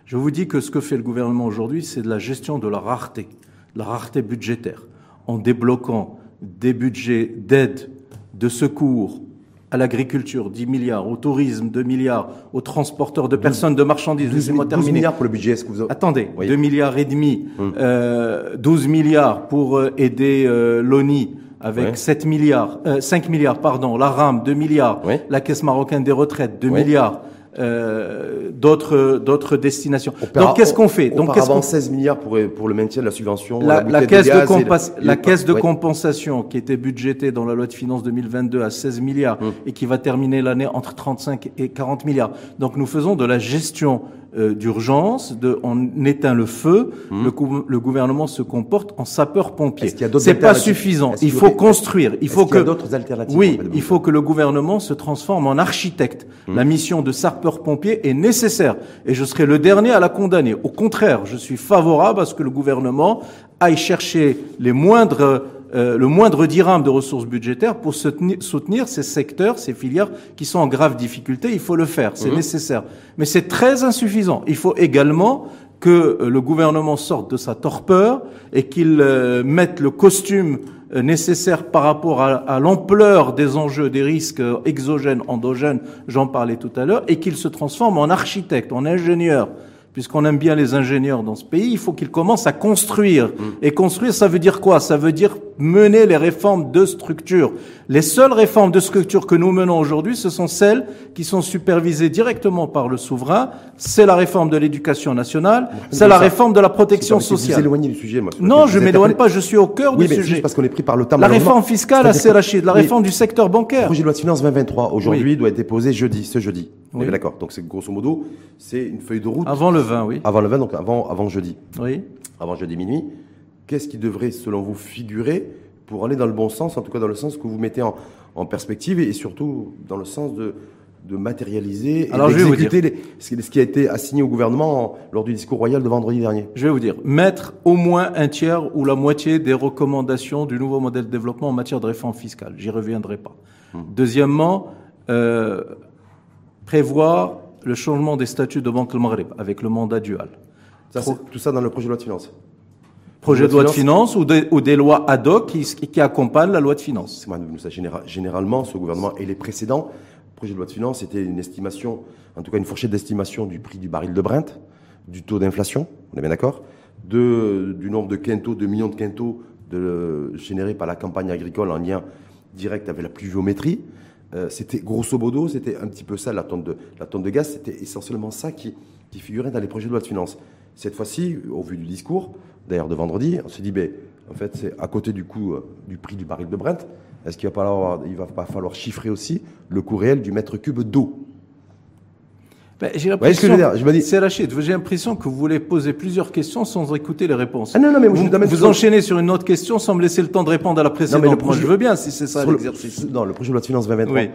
Je vous dis que ce que fait le gouvernement aujourd'hui, c'est de la gestion de la rareté, de la rareté budgétaire, en débloquant des budgets d'aide, de secours à l'agriculture, 10 milliards, au tourisme, 2 milliards, aux transporteurs de personnes, de marchandises. 12, 12 milliards pour le budget, est-ce que vous... Attendez, 2 milliards et demi, 12 hum. euh, milliards pour euh, aider euh, l'ONI avec 7 milliards, 5 milliards, pardon, la RAM, 2 milliards, la Caisse marocaine des retraites, 2 milliards, euh, d'autres d'autres destinations. Donc qu'est-ce qu'on fait Donc qu'est-ce qu'on 16 milliards pour pour le maintien de la subvention. La, la, caisse de, la caisse de compensation qui était budgétée dans la loi de finances 2022 à 16 milliards hum. et qui va terminer l'année entre 35 et 40 milliards. Donc nous faisons de la gestion euh, d'urgence, de, on éteint le feu, mmh. le, le, gouvernement se comporte en sapeur-pompier. C'est pas suffisant. Il faut construire. Il faut que d'autres alternatives. Oui, il faut que le gouvernement se transforme en architecte. Mmh. La mission de sapeur-pompier est nécessaire et je serai le dernier à la condamner. Au contraire, je suis favorable à ce que le gouvernement aille chercher les moindres euh, le moindre dirham de ressources budgétaires pour soutenir, ces secteurs, ces filières qui sont en grave difficulté. Il faut le faire, c'est mmh. nécessaire. Mais c'est très insuffisant. Il faut également que euh, le gouvernement sorte de sa torpeur et qu'il euh, mette le costume nécessaire par rapport à, à l'ampleur des enjeux, des risques exogènes, endogènes, j'en parlais tout à l'heure, et qu'il se transforme en architecte, en ingénieur, puisqu'on aime bien les ingénieurs dans ce pays, il faut qu'ils commencent à construire. Et construire, ça veut dire quoi? Ça veut dire mener les réformes de structure. Les seules réformes de structure que nous menons aujourd'hui, ce sont celles qui sont supervisées directement par le souverain. C'est la réforme de l'éducation nationale, c'est la réforme de la protection sociale. Vous du sujet, moi. Non, je m'éloigne pas, je suis au cœur du sujet. parce qu'on est pris par le temps. La réforme fiscale, assez Rachid, la réforme du secteur bancaire. Le projet de loi de finances 2023, aujourd'hui, doit être déposé jeudi, ce jeudi. D'accord. Donc, c'est grosso modo, c'est une feuille de route. Avant le 20, oui. Avant le 20, donc avant, avant jeudi. Oui. Avant jeudi minuit. Qu'est-ce qui devrait, selon vous, figurer pour aller dans le bon sens, en tout cas dans le sens que vous mettez en, perspective et, surtout dans le sens de, de matérialiser et d'exécuter ce qui a été assigné au gouvernement lors du discours royal de vendredi dernier? Je vais vous dire, mettre au moins un tiers ou la moitié des recommandations du nouveau modèle de développement en matière de réforme fiscale. J'y reviendrai pas. Hmm. Deuxièmement, euh, prévoir le changement des statuts de Banque Maghreb avec le mandat dual. tout ça dans le projet de loi de finances projet de loi de finances ou des, ou des lois ad hoc qui, qui, accompagnent la loi de finances? Généralement, ce gouvernement et les précédents, le projet de loi de finances, c'était une estimation, en tout cas une fourchette d'estimation du prix du baril de Brent, du taux d'inflation, on est bien d'accord, du nombre de quintaux, de millions de quintaux de, générés par la campagne agricole en lien direct avec la pluviométrie. Euh, c'était grosso modo, c'était un petit peu ça la tonne de, de gaz, c'était essentiellement ça qui, figurait dans les projets de loi de finances. Cette fois-ci, au vu du discours, d'ailleurs de vendredi, on s'est dit, ben, en fait, c'est à côté du coût euh, du prix du baril de Brent, est-ce qu'il va pas il va pas falloir chiffrer aussi le coût réel du mètre cube d'eau? Ben, j'ai l'impression, c'est Rachid, j'ai l'impression que vous voulez poser plusieurs questions sans écouter les réponses. Ah non, non, mais vous, vous, enchaînez sur une autre question sans me laisser le temps de répondre à la précédente. Non, mais le projet, je veux bien si c'est ça l'exercice. Non, le projet de loi de finances 2023. Oui.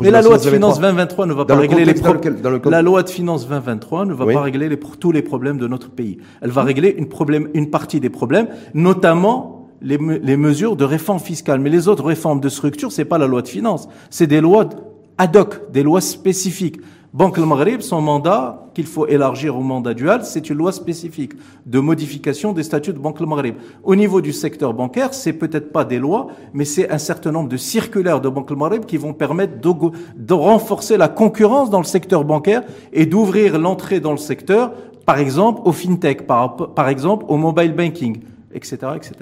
Mais la loi de finances 2023 ne va pas régler les problèmes. La loi de finances 2023 ne va pas régler les, tous les problèmes de notre pays. Elle va régler une, problème, une partie des problèmes, notamment les, les mesures de réforme fiscale. Mais les autres réformes de structure, c'est pas la loi de finances. C'est des lois ad hoc, des lois spécifiques. Banque le Maghreb, son mandat, qu'il faut élargir au mandat dual, c'est une loi spécifique de modification des statuts de Banque le Maghreb. Au niveau du secteur bancaire, c'est peut-être pas des lois, mais c'est un certain nombre de circulaires de Banque le Maghreb qui vont permettre de, renforcer la concurrence dans le secteur bancaire et d'ouvrir l'entrée dans le secteur, par exemple, au fintech, par, par exemple, au mobile banking, etc., etc.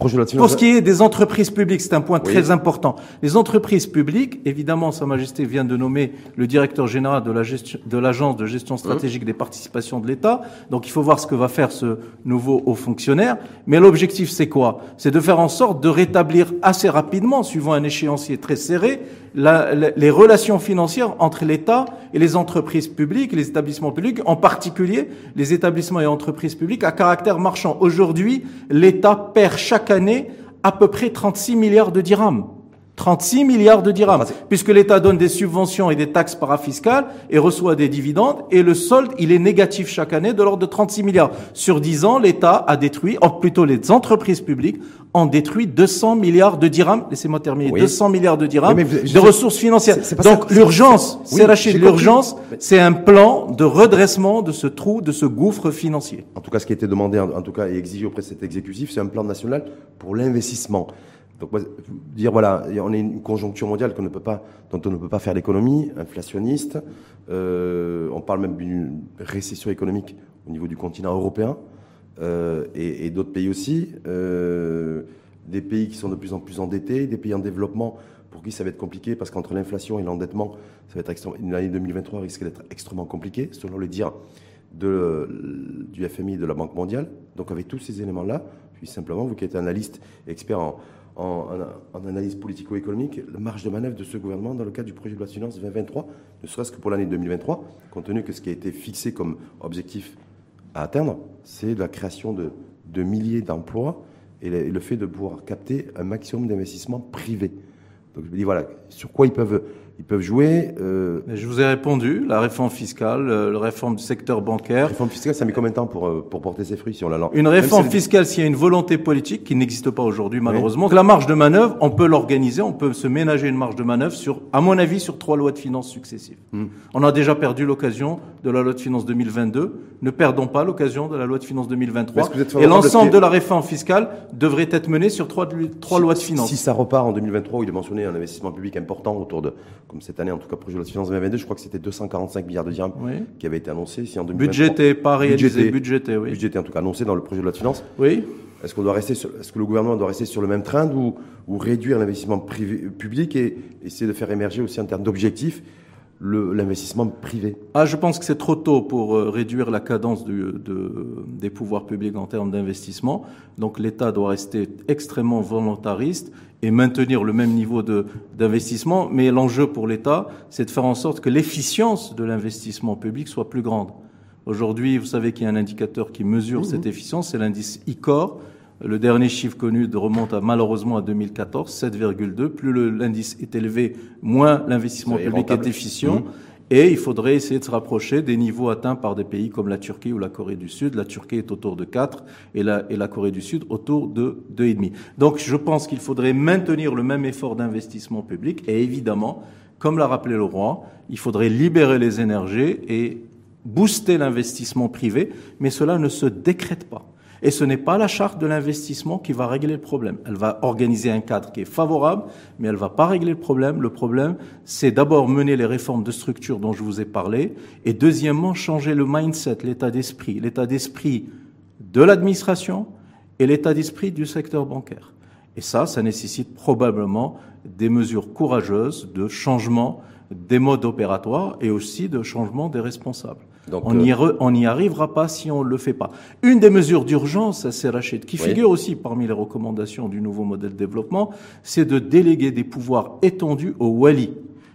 Pour ce qui est des entreprises publiques, c'est un point très important. Les entreprises publiques, évidemment, Sa Majesté vient de nommer le directeur général de la gestion, de l'agence de gestion stratégique des participations de l'État. Donc, il faut voir ce que va faire ce nouveau haut fonctionnaire. Mais l'objectif, c'est quoi? C'est de faire en sorte de rétablir assez rapidement, suivant un échéancier très serré, la, les relations financières entre l'État et les entreprises publiques, les établissements publics, en particulier les établissements et entreprises publiques à caractère marchand. Aujourd'hui, l'État perd chaque année à peu près 36 milliards de dirhams. 36 milliards de dirhams, puisque l'État donne des subventions et des taxes parafiscales et reçoit des dividendes, et le solde, il est négatif chaque année de l'ordre de 36 milliards. Sur 10 ans, l'État a détruit, ou plutôt les entreprises publiques, ont détruit 200 milliards de dirhams, laissez-moi terminer, 200 milliards de dirhams de ressources financières. Donc l'urgence, c'est Rachid, l'urgence, c'est un plan de redressement de ce trou, de ce gouffre financier. En tout cas, ce qui a été demandé, en tout cas, et exigé auprès de cet exécutif, c'est un plan national pour l'investissement. Donc, dire voilà, on est une conjoncture mondiale dont on ne peut pas faire l'économie, inflationniste. Euh, on parle même d'une récession économique au niveau du continent européen euh, et, d'autres pays aussi. Euh, des pays qui sont de plus en plus endettés, des pays en développement pour qui ça va être compliqué parce qu'entre l'inflation et l'endettement, ça va être l'année 2023 risque d'être extrêmement compliquée, selon le dire de, du FMI et de la Banque mondiale. Donc avec tous ces éléments-là, puis simplement, vous qui êtes analyste, expert en, en, analyse politico-économique, la marge de manœuvre de ce gouvernement dans le cadre du projet de loi de finances 2023, ne serait-ce que pour l'année 2023, compte tenu que ce qui a été fixé comme objectif à atteindre, c'est la création de, de milliers d'emplois et le, fait de pouvoir capter un maximum d'investissements privés. Donc je me dis, voilà, sur quoi ils peuvent ils peuvent jouer. Euh... Je vous ai répondu, la réforme fiscale, euh, la réforme du secteur bancaire. La réforme fiscale, ça met combien de temps pour, euh, pour porter ses fruits si on la lance? Une réforme fiscale, s'il y a une volonté politique qui n'existe pas aujourd'hui malheureusement, la marge de manœuvre, on peut l'organiser, on peut se ménager une marge de manœuvre sur, à mon avis, sur trois lois de finances successives. Hmm. On a déjà perdu l'occasion de la loi de finances 2022. Ne perdons pas l'occasion de la loi de finances 2023. Et l'ensemble de la réforme fiscale devrait être menée sur trois, trois lois de finances. Si ça repart en 2023, où il est mentionné un investissement public important autour de comme cette année en tout cas projet de loi de finances 2022, je crois que c'était 245 milliards de dirhams qui avaient été annoncés ici en 2023. Budgété, pas réalisé, budgété, oui. Budgété en tout cas annoncé dans le projet de loi de finances. Oui. Est-ce qu'on doit rester est-ce que le gouvernement doit rester sur le même train ou, ou réduire l'investissement public et essayer de faire émerger aussi en termes d'objectifs l'investissement privé? Ah, Je pense que c'est trop tôt pour euh, réduire la cadence du, de, des pouvoirs publics en termes d'investissement. Donc l'État doit rester extrêmement volontariste et maintenir le même niveau d'investissement. Mais l'enjeu pour l'État, c'est de faire en sorte que l'efficience de l'investissement public soit plus grande. Aujourd'hui, vous savez qu'il y a un indicateur qui mesure cette efficience, c'est l'indice ICOR. Le dernier chiffre connu remonte à, malheureusement à 2014, 7,2. Plus l'indice est élevé, moins l'investissement public est efficient. Mmh. Et il faudrait essayer de se rapprocher des niveaux atteints par des pays comme la Turquie ou la Corée du Sud. La Turquie est autour de 4 et la, et la Corée du Sud autour de 2,5. Donc je pense qu'il faudrait maintenir le même effort d'investissement public et évidemment, comme l'a rappelé le roi, il faudrait libérer les énergies et booster l'investissement privé, mais cela ne se décrète pas. Et ce n'est pas la charte de l'investissement qui va régler le problème. Elle va organiser un cadre qui est favorable, mais elle ne va pas régler le problème. Le problème, c'est d'abord mener les réformes de structure dont je vous ai parlé, et deuxièmement, changer le mindset, l'état d'esprit, l'état d'esprit de l'administration et l'état d'esprit du secteur bancaire. Et ça, ça nécessite probablement des mesures courageuses de changement des modes opératoires et aussi de changement des responsables on n'y arrivera pas si on ne le fait pas. Une des mesures d'urgence à Serrachet, qui figure aussi parmi les recommandations du nouveau modèle de développement, c'est de déléguer des pouvoirs étendus aux Wali.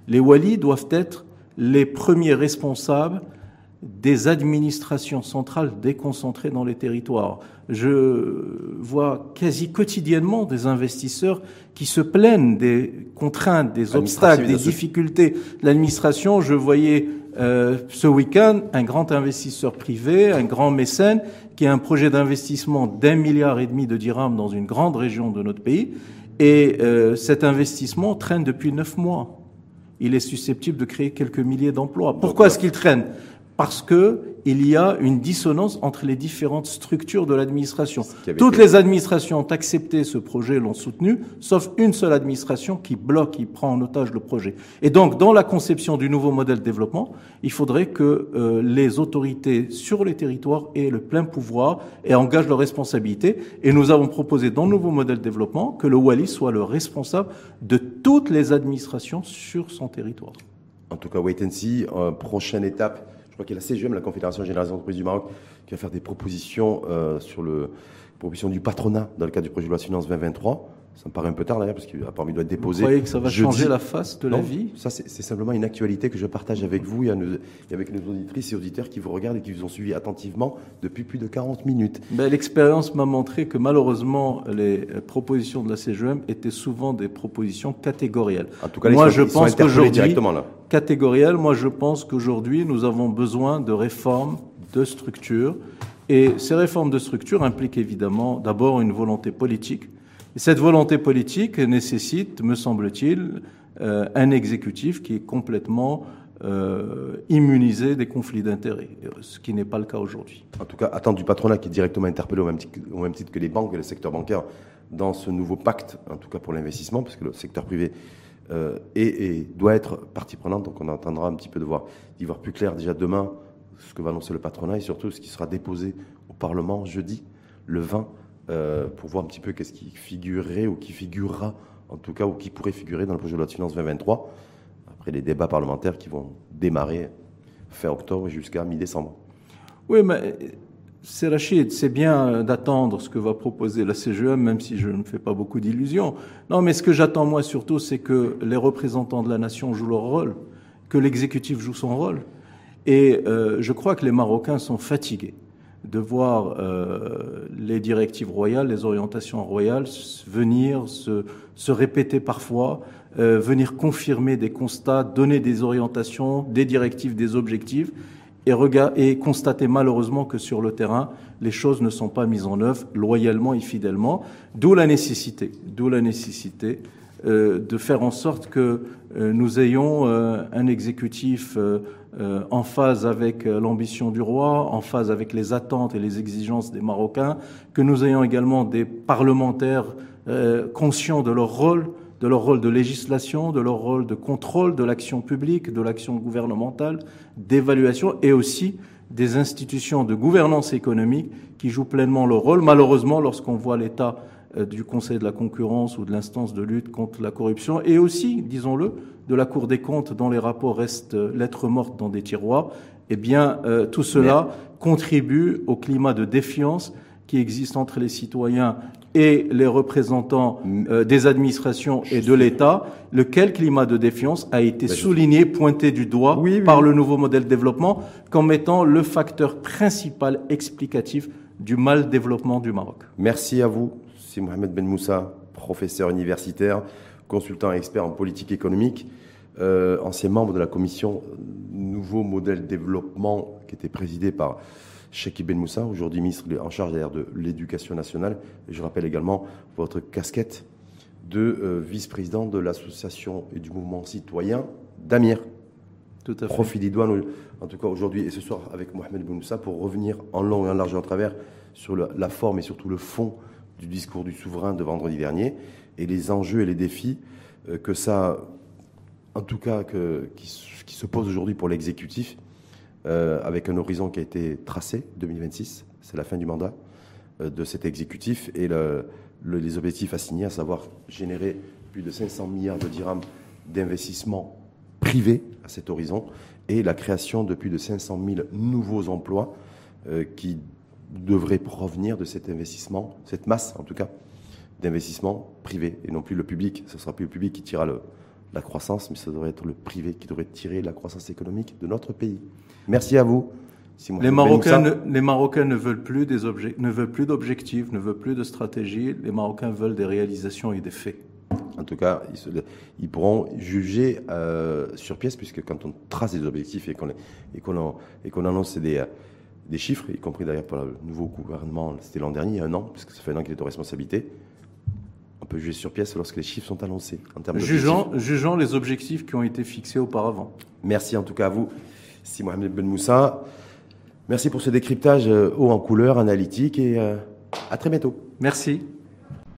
Les Wali doivent être les premiers responsables des administrations centrales déconcentrées dans les territoires. Je vois quasi quotidiennement des investisseurs qui se plaignent des contraintes, des obstacles, des difficultés de l'administration. Je voyais euh, ce week-end un grand investisseur privé, un grand mécène, qui a un projet d'investissement d'un milliard et demi de dirhams dans une grande région de notre pays. Et euh, cet investissement traîne depuis neuf mois. Il est susceptible de créer quelques milliers d'emplois. Pourquoi est-ce qu'il traîne? Parce que il y a une dissonance entre les différentes structures de l'administration. Toutes les administrations ont accepté ce projet, l'ont soutenu, sauf une seule administration qui bloque, qui prend en otage le projet. Et donc, dans la conception du nouveau modèle de développement, il faudrait que euh, les autorités sur les territoires aient le plein pouvoir et engagent leurs responsabilités. Et nous avons proposé dans le nouveau modèle de développement que le Wali soit le responsable de toutes les administrations sur son territoire. En tout cas, wait and see. Euh, prochaine étape je crois qu'il y a la CGM, la Confédération Générale des Entreprises du Maroc, qui va faire des propositions euh, sur le proposition du patronat dans le cadre du projet de loi de finances 2023. Ça me paraît un peu tard d'ailleurs parce qu'il a pas envie doit être déposé. Vous croyez que ça va changer la face de la vie? Ça, c'est simplement une actualité que je partage avec vous et, avec nos auditrices et auditeurs qui vous regardent et qui vous ont suivi attentivement depuis plus de 40 minutes. Ben, L'expérience m'a montré que malheureusement, les propositions de la CGM étaient souvent des propositions catégorielles. En tout cas, moi, je pense qu'aujourd'hui, catégorielles, moi, je pense qu'aujourd'hui, nous avons besoin de réformes de structure. Et ces réformes de structure impliquent évidemment d'abord une volonté politique cette volonté politique nécessite, me semble-t-il, euh, un exécutif qui est complètement euh, immunisé des conflits d'intérêts, ce qui n'est pas le cas aujourd'hui. En tout cas, attendre du patronat qui est directement interpellé au même, titre, que les banques et le secteur bancaire dans ce nouveau pacte, en tout cas pour l'investissement, parce que le secteur privé euh, doit être partie prenante, donc on attendra un petit peu de voir, d'y voir plus clair déjà demain ce que va annoncer le patronat et surtout ce qui sera déposé au Parlement jeudi, le 20 euh, pour voir un petit peu qu'est-ce qui figurerait ou qui figurera en tout cas, ou qui pourrait figurer dans le projet de loi de finances 2023, après les débats parlementaires qui vont démarrer fin octobre jusqu'à mi-décembre. Oui, mais c'est Rachid, c'est bien d'attendre ce que va proposer la CGE, même si je ne fais pas beaucoup d'illusions. Non, mais ce que j'attends moi surtout, c'est que les représentants de la nation jouent leur rôle, que l'exécutif joue son rôle. Et euh, je crois que les Marocains sont fatigués de voir euh, les directives royales, les orientations royales venir se, se répéter parfois, euh, venir confirmer des constats, donner des orientations, des directives, des objectifs, et, et constater malheureusement que sur le terrain, les choses ne sont pas mises en œuvre loyalement et fidèlement, d'où la nécessité, d'où la nécessité euh, de faire en sorte que euh, nous ayons euh, un exécutif en phase avec l'ambition du roi, en phase avec les attentes et les exigences des Marocains, que nous ayons également des parlementaires conscients de leur rôle, de leur rôle de législation, de leur rôle de contrôle de l'action publique, de l'action gouvernementale, d'évaluation et aussi des institutions de gouvernance économique qui jouent pleinement leur rôle. Malheureusement, lorsqu'on voit l'état euh, du Conseil de la concurrence ou de l'instance de lutte contre la corruption, et aussi, disons-le, de la Cour des comptes dont les rapports restent euh, lettres mortes dans des tiroirs, eh bien, euh, tout cela contribue au climat de défiance qui existe entre les citoyens et les représentants des administrations et de l'État, lequel climat de défiance a été souligné, pointé du doigt par le nouveau modèle de développement comme étant le facteur principal explicatif du mal développement du Maroc. Merci à vous. C'est Mohamed Ben Moussa, professeur universitaire, consultant et expert en politique économique, euh, ancien membre de la commission Nouveau Modèle Développement qui était présidée par Sheikh Ben Moussa, aujourd'hui ministre en charge de l'éducation nationale. Et je rappelle également votre casquette de euh, vice-président de l'association et du mouvement citoyen d'Amir. Tout à fait. Profil Idouane, en tout cas aujourd'hui et ce soir avec Mohamed Ben Moussa pour revenir en long et en large et en travers sur la forme et surtout le fond du discours du souverain de vendredi dernier et les enjeux et les défis euh, que ça, en tout cas, que, qui, se posent aujourd'hui pour l'exécutif, euh, avec un horizon qui a été tracé, 2026, c'est la fin du mandat euh, de cet exécutif, et le, les objectifs assignés, à savoir générer plus de 500 milliards de dirhams d'investissement privé à cet horizon, et la création de plus de 500 000 nouveaux emplois qui devrait provenir de cet investissement, cette masse en tout cas, d'investissement privé et non plus le public. Ce ne sera plus le public qui tirera la croissance, mais ce devrait être le privé qui devrait tirer la croissance économique de notre pays. Merci à vous. les Marocains, ne, les Marocains ne veulent plus des ne veulent plus d'objectifs, ne veulent plus de stratégie. Les Marocains veulent des réalisations et des faits. En tout cas, ils, pourront juger euh, sur pièce, puisque quand on trace des objectifs et qu'on annonce des, des chiffres, y compris d'ailleurs pour le nouveau gouvernement, c'était l'an dernier, un an, puisque ça fait un an qu'il est aux responsabilités. On peut juger sur pièce lorsque les chiffres sont annoncés. En termes jugeant, jugeant les objectifs qui ont été fixés auparavant. Merci en tout cas à vous, Si Mohamed Ben Moussa. Merci pour ce décryptage euh, haut en couleur, analytique, et euh, à très bientôt. Merci.